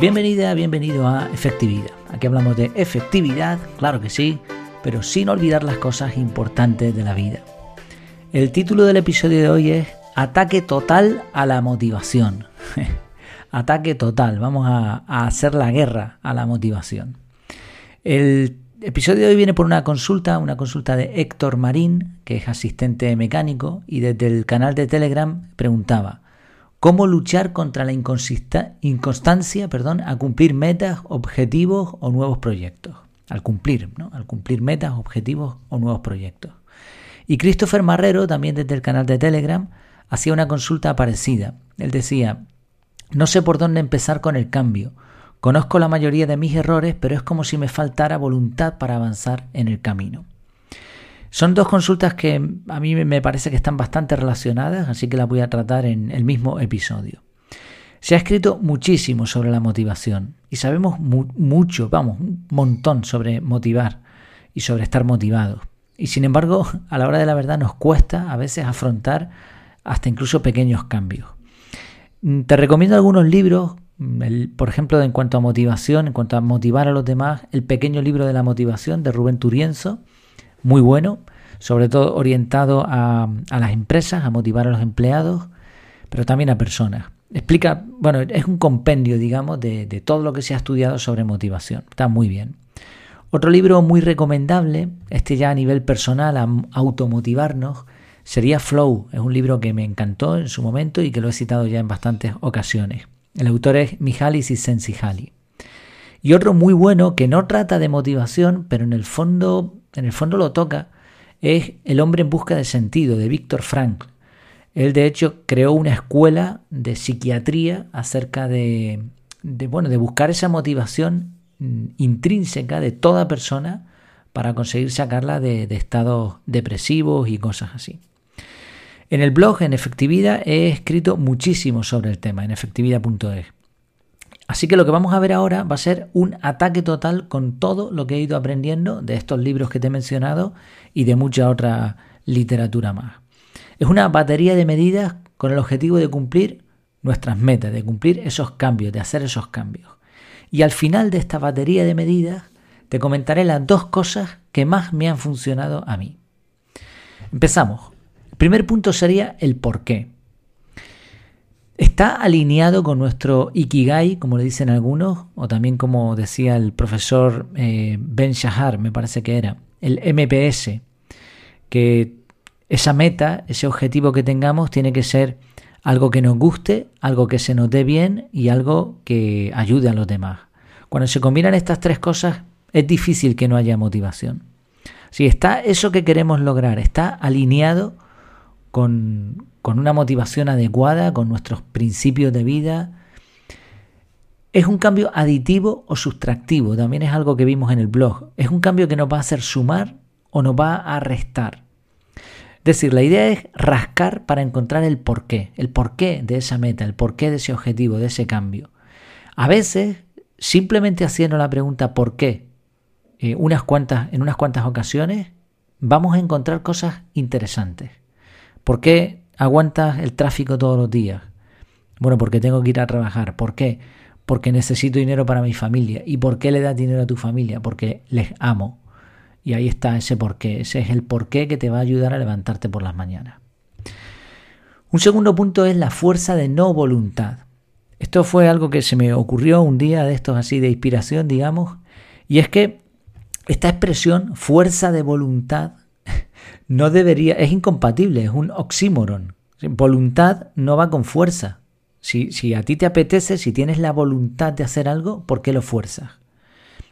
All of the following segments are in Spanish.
Bienvenida, bienvenido a Efectividad. Aquí hablamos de efectividad, claro que sí, pero sin olvidar las cosas importantes de la vida. El título del episodio de hoy es Ataque total a la motivación. Ataque total, vamos a, hacer la guerra a la motivación. El episodio de hoy viene por una consulta, una consulta de Héctor Marín, que es asistente mecánico, y desde el canal de Telegram preguntaba, cómo luchar contra la inconstancia a cumplir metas, objetivos o nuevos proyectos. Al cumplir, ¿no? Al cumplir metas, objetivos o nuevos proyectos. Y Christopher Marrero, también desde el canal de Telegram, hacía una consulta parecida. Él decía, no sé por dónde empezar con el cambio. Conozco la mayoría de mis errores, pero es como si me faltara voluntad para avanzar en el camino. Son dos consultas que a mí me parece que están bastante relacionadas, así que las voy a tratar en el mismo episodio. Se ha escrito muchísimo sobre la motivación y sabemos mucho, vamos, un montón sobre motivar y sobre estar motivados. Y sin embargo, a la hora de la verdad nos cuesta a veces afrontar hasta incluso pequeños cambios. Mm, te recomiendo algunos libros, mm, por ejemplo, en cuanto a motivación, en cuanto a motivar a los demás, el pequeño libro de la motivación de Rubén Turienzo, muy bueno, sobre todo orientado a, las empresas, a motivar a los empleados, pero también a personas. Explica, bueno, es un compendio, digamos, de, de todo lo que se ha estudiado sobre motivación. Está muy bien. Otro libro muy recomendable, este ya a nivel personal, a automotivarnos, sería Flow. Es un libro que me encantó en su momento y que lo he citado ya en bastantes ocasiones. El autor es Mihaly Csikszentmihalyi. Y otro muy bueno que no trata de motivación, pero en el fondo en el fondo lo toca, es El hombre en busca de sentido, de Víctor Frankl. Él, de hecho, creó una escuela de psiquiatría acerca de, bueno, de buscar esa motivación mm, intrínseca de toda persona para conseguir sacarla de, de estados depresivos y cosas así. En el blog, en efectividad, he escrito muchísimo sobre el tema, en efectividad.es. Así que lo que vamos a ver ahora va a ser un ataque total con todo lo que he ido aprendiendo de estos libros que te he mencionado y de mucha otra literatura más. Es una batería de medidas con el objetivo de cumplir nuestras metas, de cumplir esos cambios, de hacer esos cambios. Y al final de esta batería de medidas te comentaré las dos cosas que más me han funcionado a mí. Empezamos. El primer punto sería el por qué. ¿Está alineado con nuestro Ikigai, como le dicen algunos, o también como decía el profesor eh, Ben Shahar, me parece que era, el MPS, que esa meta, ese objetivo que tengamos tiene que ser algo que nos guste, algo que se nos dé bien y algo que ayude a los demás. Cuando se combinan estas tres cosas es difícil que no haya motivación. Si está eso que queremos lograr, está alineado con, con una motivación adecuada, con nuestros principios de vida. ¿Es un cambio aditivo o sustractivo? También es algo que vimos en el blog. ¿Es un cambio que nos va a hacer sumar o nos va a restar? Es decir, la idea es rascar para encontrar el porqué, el porqué de esa meta, el porqué de ese objetivo, de ese cambio. A veces, simplemente haciendo la pregunta ¿por qué? Eh, unas cuantas, en unas cuantas ocasiones, vamos a encontrar cosas interesantes. ¿Por qué aguantas el tráfico todos los días? Bueno, porque tengo que ir a trabajar. ¿Por qué? Porque necesito dinero para mi familia. ¿Y por qué le das dinero a tu familia? Porque les amo. Y ahí está ese porqué. Ese es el porqué que te va a ayudar a levantarte por las mañanas. Un segundo punto es la fuerza de no voluntad. Esto fue algo que se me ocurrió un día de estos así de inspiración, digamos, y es que esta expresión, fuerza de voluntad, no debería, es incompatible, es un oxímoron. Voluntad no va con fuerza. Si, si a ti te apetece, si tienes la voluntad de hacer algo, ¿por qué lo fuerzas?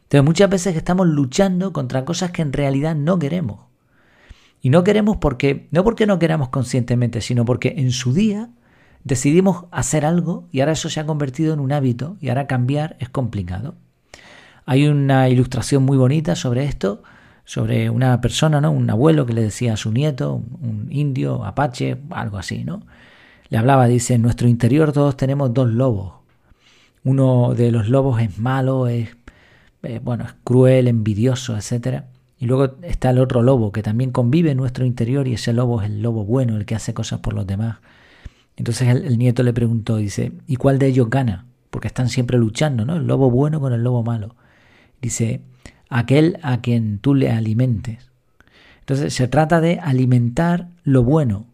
Entonces muchas veces estamos luchando contra cosas que en realidad no queremos. Y no queremos porque, no porque no queramos conscientemente, sino porque en su día decidimos hacer algo y ahora eso se ha convertido en un hábito y ahora cambiar es complicado. Hay una ilustración muy bonita sobre esto sobre una persona, ¿no? Un abuelo que le decía a su nieto, un indio, apache, algo así, ¿no? Le hablaba, dice, en nuestro interior todos tenemos dos lobos. Uno de los lobos es malo, es, eh, bueno, es cruel, envidioso, etc. Y luego está el otro lobo que también convive en nuestro interior y ese lobo es el lobo bueno, el que hace cosas por los demás. Entonces el, el nieto le preguntó, dice, ¿y cuál de ellos gana? porque están siempre luchando, ¿no? El lobo bueno con el lobo malo. Dice, aquel a quien tú le alimentes. Entonces se trata de alimentar lo bueno,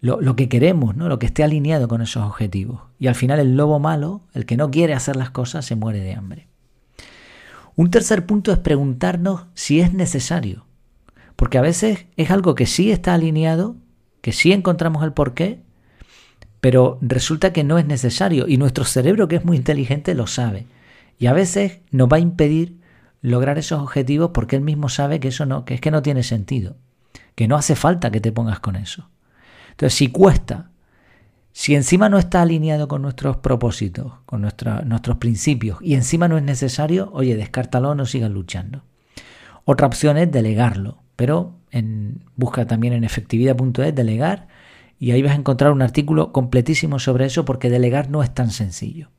lo, que queremos, ¿no? lo que esté alineado con esos objetivos. Y al final el lobo malo, el que no quiere hacer las cosas, se muere de hambre. Un tercer punto es preguntarnos si es necesario. Porque a veces es algo que sí está alineado, que sí encontramos el porqué, pero resulta que no es necesario y nuestro cerebro que es muy inteligente lo sabe. Y a veces nos va a impedir lograr esos objetivos porque él mismo sabe que eso no, que es que no tiene sentido, que no hace falta que te pongas con eso. Entonces, si cuesta, si encima no está alineado con nuestros propósitos, con nuestros principios, y encima no es necesario, oye, descártalo, no sigas luchando. Otra opción es delegarlo, pero en, busca también en efectividad.es delegar y ahí vas a encontrar un artículo completísimo sobre eso porque delegar no es tan sencillo.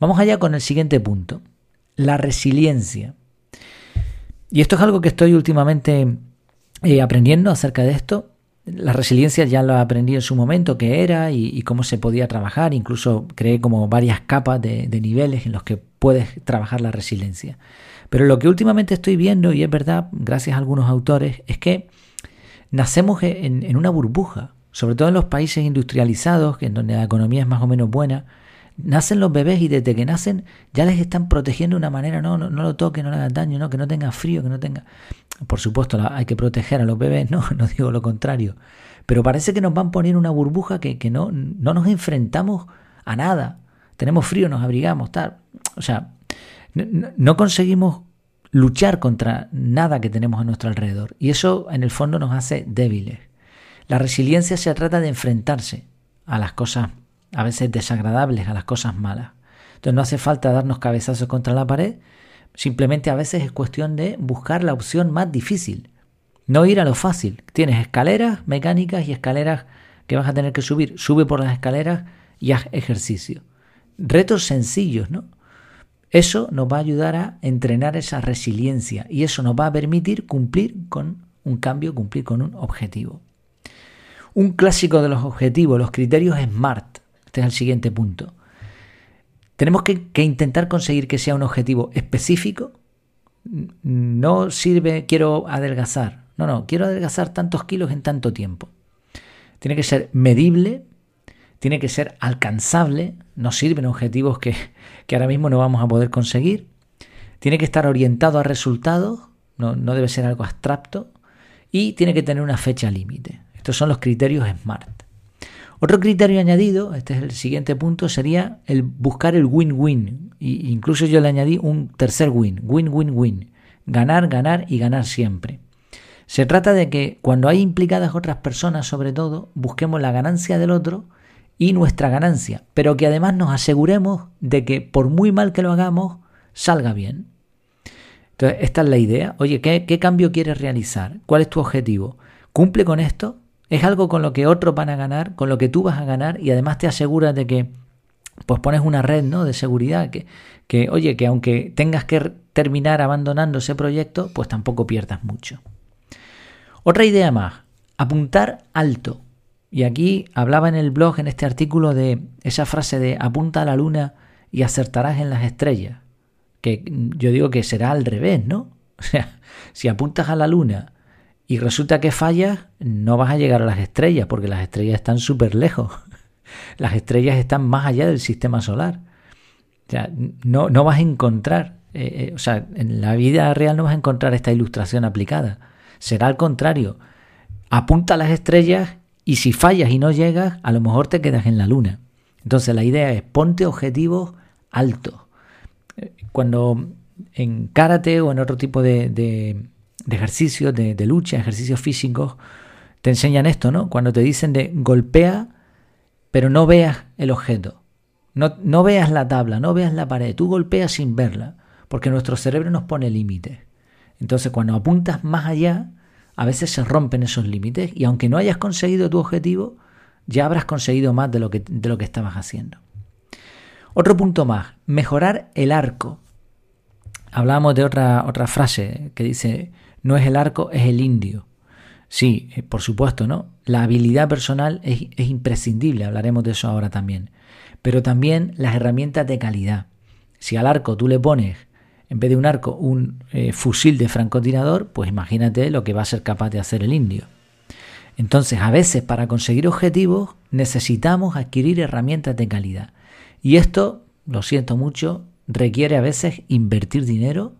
Vamos allá con el siguiente punto, la resiliencia. Y esto es algo que estoy últimamente eh, aprendiendo acerca de esto. La resiliencia ya lo aprendí en su momento qué era y, cómo se podía trabajar. Incluso creé como varias capas de, niveles en los que puedes trabajar la resiliencia. Pero lo que últimamente estoy viendo, y es verdad, gracias a algunos autores, es que nacemos en, en una burbuja, sobre todo en los países industrializados, en donde la economía es más o menos buena, nacen los bebés y desde que nacen ya les están protegiendo de una manera, no, no, lo toque, no le hagas daño, no, que no tenga frío, que no tenga... Por supuesto, hay que proteger a los bebés, no, no digo lo contrario. Pero parece que nos van a poner una burbuja que, que no, no nos enfrentamos a nada. Tenemos frío, nos abrigamos, tal. O sea, no, no conseguimos luchar contra nada que tenemos a nuestro alrededor. Y eso en el fondo nos hace débiles. La resiliencia se trata de enfrentarse a las cosas a veces desagradables, a las cosas malas. Entonces no hace falta darnos cabezazos contra la pared, simplemente a veces es cuestión de buscar la opción más difícil, no ir a lo fácil. Tienes escaleras mecánicas y escaleras que vas a tener que subir. Sube por las escaleras y haz ejercicio. Retos sencillos, ¿no? Eso nos va a ayudar a entrenar esa resiliencia y eso nos va a permitir cumplir con un cambio, cumplir con un objetivo. Un clásico de los objetivos, los criterios SMART. Este es el siguiente punto. Tenemos que, intentar conseguir que sea un objetivo específico. No sirve, quiero adelgazar. No, no, quiero adelgazar tantos kilos en tanto tiempo. Tiene que ser medible, tiene que ser alcanzable. No sirven objetivos que, que ahora mismo no vamos a poder conseguir. Tiene que estar orientado a resultados, no, no debe ser algo abstracto. Y tiene que tener una fecha límite. Estos son los criterios SMART. Otro criterio añadido, este es el siguiente punto, sería el buscar el win-win. Incluso yo le añadí un tercer win, win-win-win. Ganar, ganar y ganar siempre. Se trata de que cuando hay implicadas otras personas, sobre todo, busquemos la ganancia del otro y nuestra ganancia, pero que además nos aseguremos de que por muy mal que lo hagamos, salga bien. Entonces, esta es la idea. Oye, ¿qué, qué cambio quieres realizar? ¿Cuál es tu objetivo? ¿Cumple con esto? Es algo con lo que otros van a ganar, con lo que tú vas a ganar y además te aseguras de que pues pones una red ¿no? de seguridad que, que, oye, que aunque tengas que terminar abandonando ese proyecto, pues tampoco pierdas mucho. Otra idea más, apuntar alto. Y aquí hablaba en el blog, en este artículo, de esa frase de apunta a la luna y acertarás en las estrellas. Que yo digo que será al revés, ¿no? O sea, si apuntas a la luna y resulta que fallas, no vas a llegar a las estrellas, porque las estrellas están súper lejos. Las estrellas están más allá del sistema solar. O sea, no, no vas a encontrar, eh, eh, o sea, en la vida real no vas a encontrar esta ilustración aplicada. Será al contrario. Apunta a las estrellas y si fallas y no llegas, a lo mejor te quedas en la luna. Entonces la idea es ponte objetivos altos. Eh, cuando en karate o en otro tipo de de ejercicio, de, lucha, ejercicios físicos, te enseñan esto, ¿no? Cuando te dicen de golpea, pero no veas el objeto. No, no veas la tabla, no veas la pared, tú golpeas sin verla, porque nuestro cerebro nos pone límites. Entonces, cuando apuntas más allá, a veces se rompen esos límites y aunque no hayas conseguido tu objetivo, ya habrás conseguido más de lo que, de lo que estabas haciendo. Otro punto más, mejorar el arco. Hablábamos de otra, otra frase que dice, no es el arco, es el indio. Sí, eh, por supuesto, ¿no? La habilidad personal es, imprescindible, hablaremos de eso ahora también. pero también las herramientas de calidad. Si al arco tú le pones, en vez de un arco, un eh, fusil de francotirador, pues imagínate lo que va a ser capaz de hacer el indio. Entonces, a veces para conseguir objetivos necesitamos adquirir herramientas de calidad. Y esto, lo siento mucho, requiere a veces invertir dinero,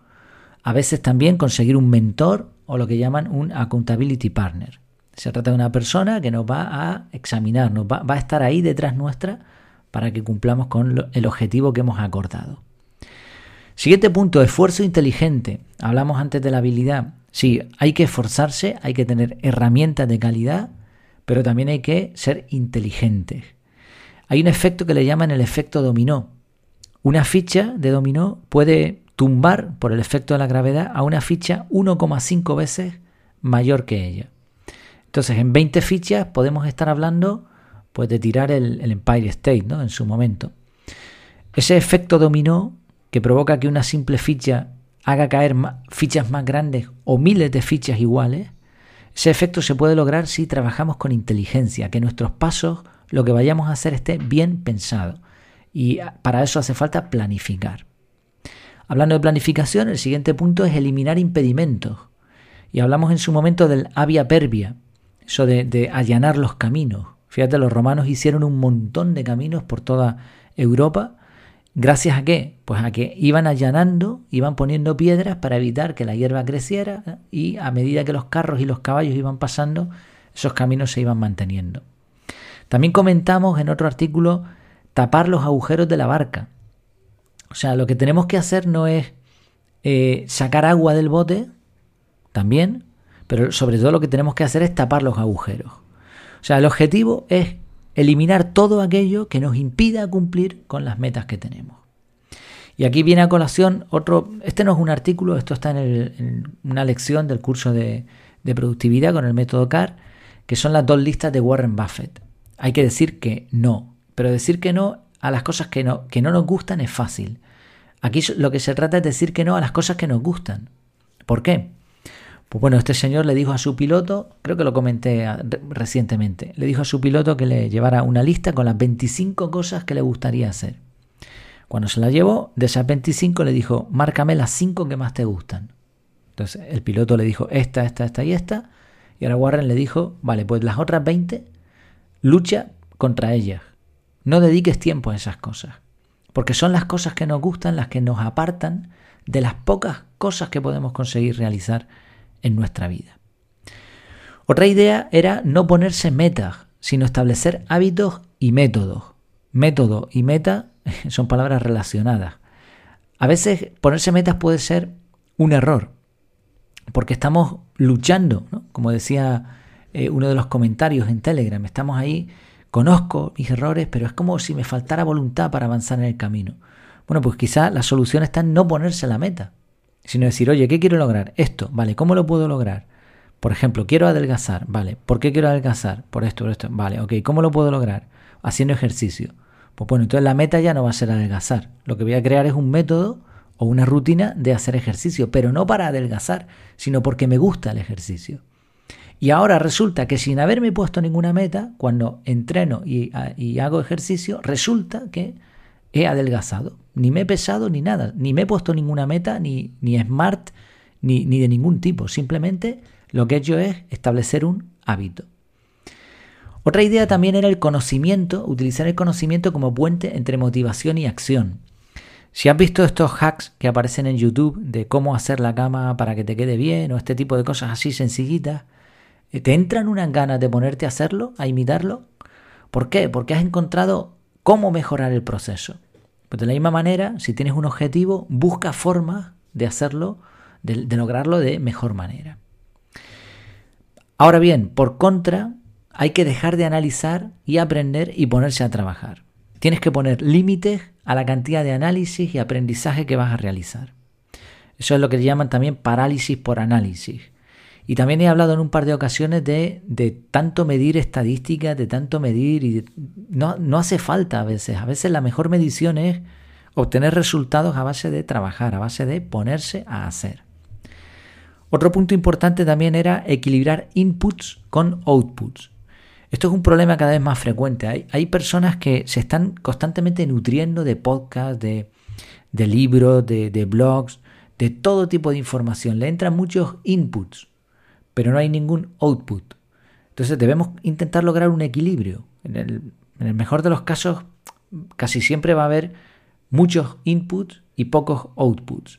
a veces también conseguir un mentor o lo que llaman un accountability partner. Se trata de una persona que nos va a examinar, nos va, va a estar ahí detrás nuestra para que cumplamos con el objetivo que hemos acordado. Siguiente punto, esfuerzo inteligente. Hablamos antes de la habilidad. Sí, hay que esforzarse, hay que tener herramientas de calidad, pero también hay que ser inteligentes. Hay un efecto que le llaman el efecto dominó. Una ficha de dominó puede tumbar por el efecto de la gravedad a una ficha 1,5 veces mayor que ella. Entonces, en 20 fichas podemos estar hablando pues, de tirar el, Empire State ¿no? en su momento. Ese efecto dominó que provoca que una simple ficha haga caer fichas más grandes o miles de fichas iguales, ese efecto se puede lograr si trabajamos con inteligencia, que nuestros pasos, lo que vayamos a hacer esté bien pensado. Y para eso hace falta planificar. Hablando de planificación, el siguiente punto es eliminar impedimentos. Y hablamos en su momento del avia pervia, eso de, de allanar los caminos. Fíjate, los romanos hicieron un montón de caminos por toda Europa ¿Gracias a qué? Pues a que iban allanando, iban poniendo piedras para evitar que la hierba creciera ¿eh? y a medida que los carros y los caballos iban pasando, esos caminos se iban manteniendo. También comentamos en otro artículo tapar los agujeros de la barca. O sea, lo que tenemos que hacer no es eh, sacar agua del bote, también, pero sobre todo lo que tenemos que hacer es tapar los agujeros. O sea, el objetivo es eliminar todo aquello que nos impida cumplir con las metas que tenemos. Y aquí viene a colación otro, este no es un artículo, esto está en, una lección del curso de, productividad con el método CAR, que son las dos listas de Warren Buffett. Hay que decir que no, pero decir que no a las cosas que no, que no nos gustan es fácil. Aquí lo que se trata es decir que no a las cosas que nos gustan. ¿Por qué? Pues bueno, este señor le dijo a su piloto, creo que lo comenté recientemente, le dijo a su piloto que le llevara una lista con las 25 cosas que le gustaría hacer. Cuando se la llevó, de esas 25 le dijo, márcame las 5 que más te gustan. Entonces el piloto le dijo, esta, esta, esta y esta. Y ahora Warren le dijo, vale, pues las otras 20, lucha contra ellas. No dediques tiempo a esas cosas. Porque son las cosas que nos gustan las que nos apartan de las pocas cosas que podemos conseguir realizar en nuestra vida. Otra idea era no ponerse metas, sino establecer hábitos y métodos. Método y meta son palabras relacionadas. A veces ponerse metas puede ser un error, porque estamos luchando, como decía eh, uno de los comentarios en Telegram, estamos ahí, conozco mis errores, pero es como si me faltara voluntad para avanzar en el camino. Bueno, pues quizá la solución está en no ponerse la meta sino decir, oye, ¿qué quiero lograr? Esto, vale, ¿cómo lo puedo lograr? Por ejemplo, quiero adelgazar, vale, ¿por qué quiero adelgazar? Por esto, por esto, vale, ok, ¿cómo lo puedo lograr? Haciendo ejercicio. Pues bueno, entonces la meta ya no va a ser adelgazar. Lo que voy a crear es un método o una rutina de hacer ejercicio, pero no para adelgazar, sino porque me gusta el ejercicio. Y ahora resulta que sin haberme puesto ninguna meta, cuando entreno y, hago ejercicio, resulta que he adelgazado. Ni me he pesado ni nada. Ni me he puesto ninguna meta, ni, ni smart, ni, ni de ningún tipo. Simplemente lo que he hecho es establecer un hábito. Otra idea también era el conocimiento, utilizar el conocimiento como puente entre motivación y acción. Si has visto estos hacks que aparecen en YouTube de cómo hacer la cama para que te quede bien o este tipo de cosas así sencillitas, ¿te entran unas ganas de ponerte a hacerlo, a imitarlo? ¿Por qué? Porque has encontrado cómo mejorar el proceso. Pues de la misma manera, si tienes un objetivo, busca formas de hacerlo, de, lograrlo de mejor manera. Ahora bien, por contra, hay que dejar de analizar y aprender y ponerse a trabajar. Tienes que poner límites a la cantidad de análisis y aprendizaje que vas a realizar. Eso es lo que llaman también parálisis por análisis. Y también he hablado en un par de ocasiones de, tanto medir estadísticas, de tanto medir y no, no hace falta a veces. A veces la mejor medición es obtener resultados a base de trabajar, a base de ponerse a hacer. Otro punto importante también era equilibrar inputs con outputs. Esto es un problema cada vez más frecuente. Hay, hay personas que se están constantemente nutriendo de podcasts, de, de libros, de, de, blogs, de todo tipo de información. Le entran muchos inputs, pero no hay ningún output. Entonces debemos intentar lograr un equilibrio. En el, en el mejor de los casos, casi siempre va a haber muchos inputs y pocos outputs.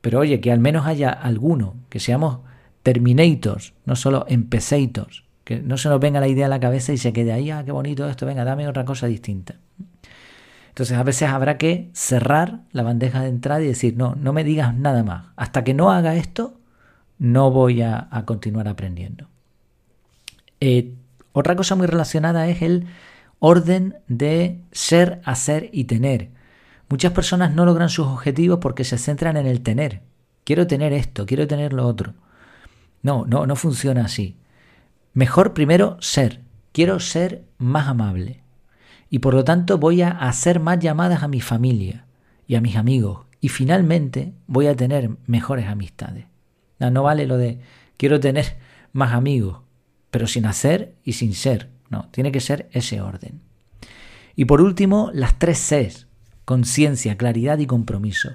Pero oye, que al menos haya alguno, que seamos terminators, no solo empecators, que no se nos venga la idea a la cabeza y se quede ahí, ah, qué bonito esto, venga, dame otra cosa distinta. Entonces a veces habrá que cerrar la bandeja de entrada y decir, no, no me digas nada más. Hasta que no haga esto, no voy a, continuar aprendiendo. Eh, otra cosa muy relacionada es el orden de ser, hacer y tener. Muchas personas no logran sus objetivos porque se centran en el tener. Quiero tener esto, quiero tener lo otro. No, no, no funciona así. Mejor primero ser. Quiero ser más amable. Y por lo tanto voy a hacer más llamadas a mi familia y a mis amigos. Y finalmente voy a tener mejores amistades. No, vale lo de quiero tener más amigos, pero sin hacer y sin ser. No, tiene que ser ese orden. Y por último, las tres Cs conciencia, claridad y compromiso.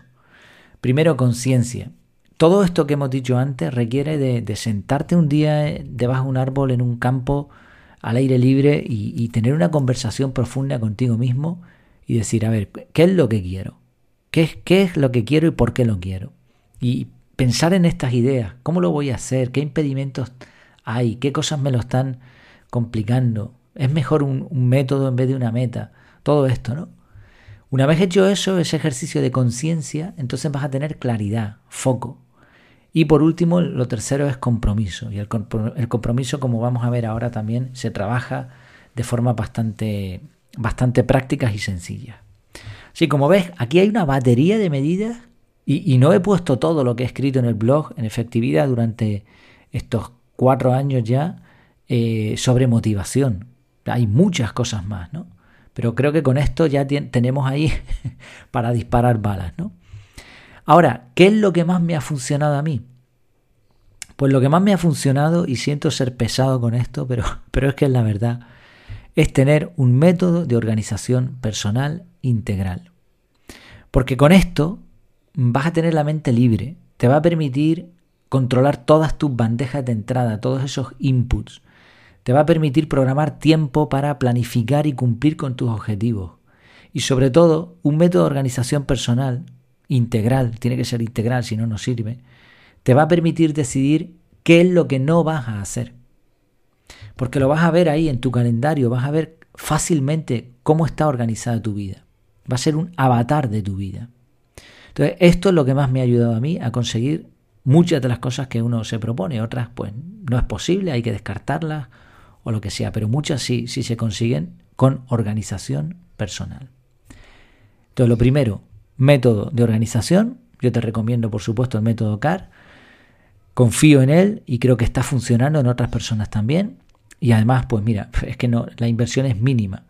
Primero, conciencia. Todo esto que hemos dicho antes requiere de, sentarte un día eh, debajo de un árbol en un campo al aire libre y, tener una conversación profunda contigo mismo y decir, a ver, ¿qué es lo que quiero? ¿Qué, ¿Qué es lo que quiero y por qué lo quiero? Y pensar en estas ideas, ¿cómo lo voy a hacer? ¿Qué impedimentos hay? ¿Qué cosas me lo están complicando? ¿Es mejor un método en vez de una meta? Todo esto, ¿no? Una vez hecho eso, ese ejercicio de conciencia, entonces vas a tener claridad, foco. Y por último, lo tercero es compromiso. Y el, compromiso, como vamos a ver ahora también, se trabaja de forma bastante, bastante prácticas y sencillas. Así como ves, aquí hay una batería de medidas y, no he puesto todo lo que he escrito en el blog en efectividad durante estos cuatro años ya eh, sobre motivación. Hay muchas cosas más, ¿no? Pero creo que con esto ya tenemos ahí para disparar balas, ¿no? Ahora, ¿qué es lo que más me ha funcionado a mí? Pues lo que más me ha funcionado, y siento ser pesado con esto, pero, pero es que es la verdad, es tener un método de organización personal integral. Porque con esto vas a tener la mente libre, te va a permitir controlar todas tus bandejas de entrada, todos esos inputs, te va a permitir programar tiempo para planificar y cumplir con tus objetivos. Y sobre todo, un método de organización personal integral, tiene que ser integral, si no, no sirve, te va a permitir decidir qué es lo que no vas a hacer. Porque lo vas a ver ahí en tu calendario, vas a ver fácilmente cómo está organizada tu vida. Va a ser un avatar de tu vida. Entonces, esto es lo que más me ha ayudado a mí a conseguir muchas de las cosas que uno se propone. Otras, pues, no es posible, hay que descartarlas o lo que sea, pero muchas sí, sí se consiguen con organización personal. Entonces, lo primero, método de organización. Yo te recomiendo, por supuesto, el método CAR. Confío en él y creo que está funcionando en otras personas también. Y además, pues mira, es que no, la inversión es mínima.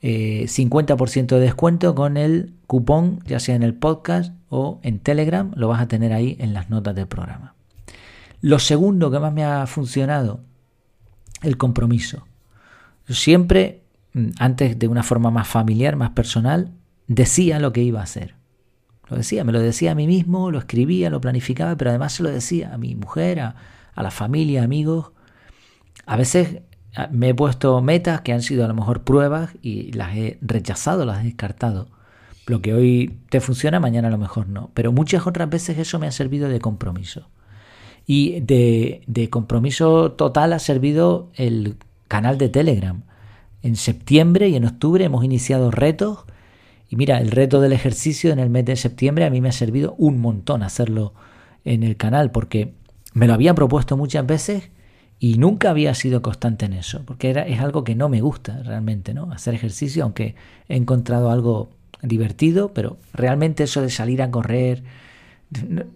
50% eh, de descuento con el cupón, ya sea en el podcast o en Telegram, lo vas a tener ahí en las notas del programa. Lo segundo que más me ha funcionado el compromiso. siempre, mm, antes de una forma más familiar, más personal, decía lo que iba a hacer. Lo decía, me lo decía a mí mismo, lo escribía, lo planificaba, pero además se lo decía a mi mujer, a, la familia, amigos. A veces me he puesto metas que han sido a lo mejor pruebas y las he rechazado, las he descartado. Lo que hoy te funciona, mañana a lo mejor no. Pero muchas otras veces eso me ha servido de compromiso. Y de, compromiso total ha servido el canal de Telegram. En septiembre y en octubre hemos iniciado retos. Y mira, el reto del ejercicio en el mes de septiembre a mí me ha servido un montón hacerlo en el canal porque me lo había propuesto muchas veces y nunca había sido constante en eso, porque era, es algo que no me gusta realmente, ¿no? Hacer ejercicio, aunque he encontrado algo divertido, pero realmente eso de salir a correr,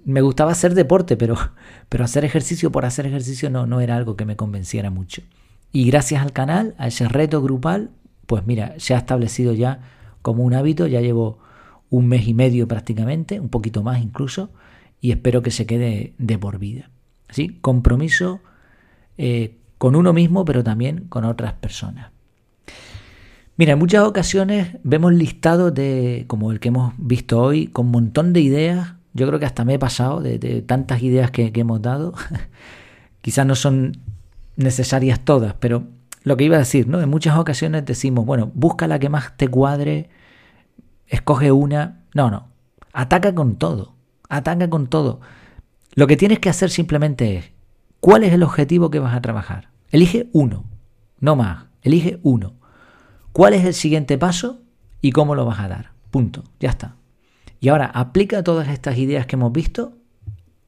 me gustaba hacer deporte, pero, pero hacer ejercicio por hacer ejercicio no, no era algo que me convenciera mucho. Y gracias al canal, a ese reto grupal, pues mira, se ha establecido ya como un hábito, ya llevo un mes y medio prácticamente, un poquito más incluso, y espero que se quede de por vida. ¿Sí? Compromiso, eh, con uno mismo, pero también con otras personas. Mira, en muchas ocasiones vemos listados de, como el que hemos visto hoy, con un montón de ideas. Yo creo que hasta me he pasado de, tantas ideas que, que hemos dado. Quizás no son necesarias todas, pero lo que iba a decir, ¿no? En muchas ocasiones decimos, bueno, busca la que más te cuadre, escoge una. No, no. Ataca con todo. Ataca con todo. Lo que tienes que hacer simplemente es, ¿cuál es el objetivo que vas a trabajar? Elige uno, no más. Elige uno. ¿Cuál es el siguiente paso y cómo lo vas a dar? Punto. Ya está. Y ahora aplica todas estas ideas que hemos visto.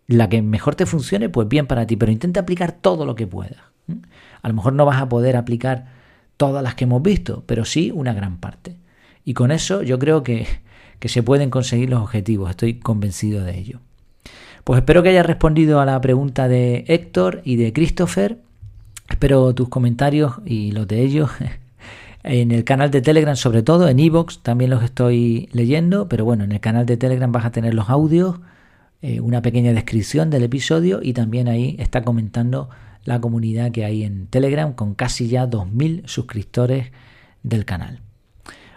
La que mejor te funcione, pues bien para ti, pero intenta aplicar todo lo que puedas. A lo mejor no vas a poder aplicar todas las que hemos visto, pero sí una gran parte. Y con eso yo creo que, que se pueden conseguir los objetivos, estoy convencido de ello. Pues espero que hayas respondido a la pregunta de Héctor y de Christopher. Espero tus comentarios y los de ellos en el canal de Telegram, sobre todo en Evox, también los estoy leyendo. Pero bueno, en el canal de Telegram vas a tener los audios, eh, una pequeña descripción del episodio y también ahí está comentando la comunidad que hay en Telegram con casi ya 2.000 suscriptores del canal.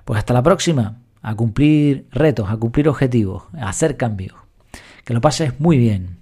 Pues hasta la próxima, a cumplir retos, a cumplir objetivos, a hacer cambios. Que lo pases muy bien.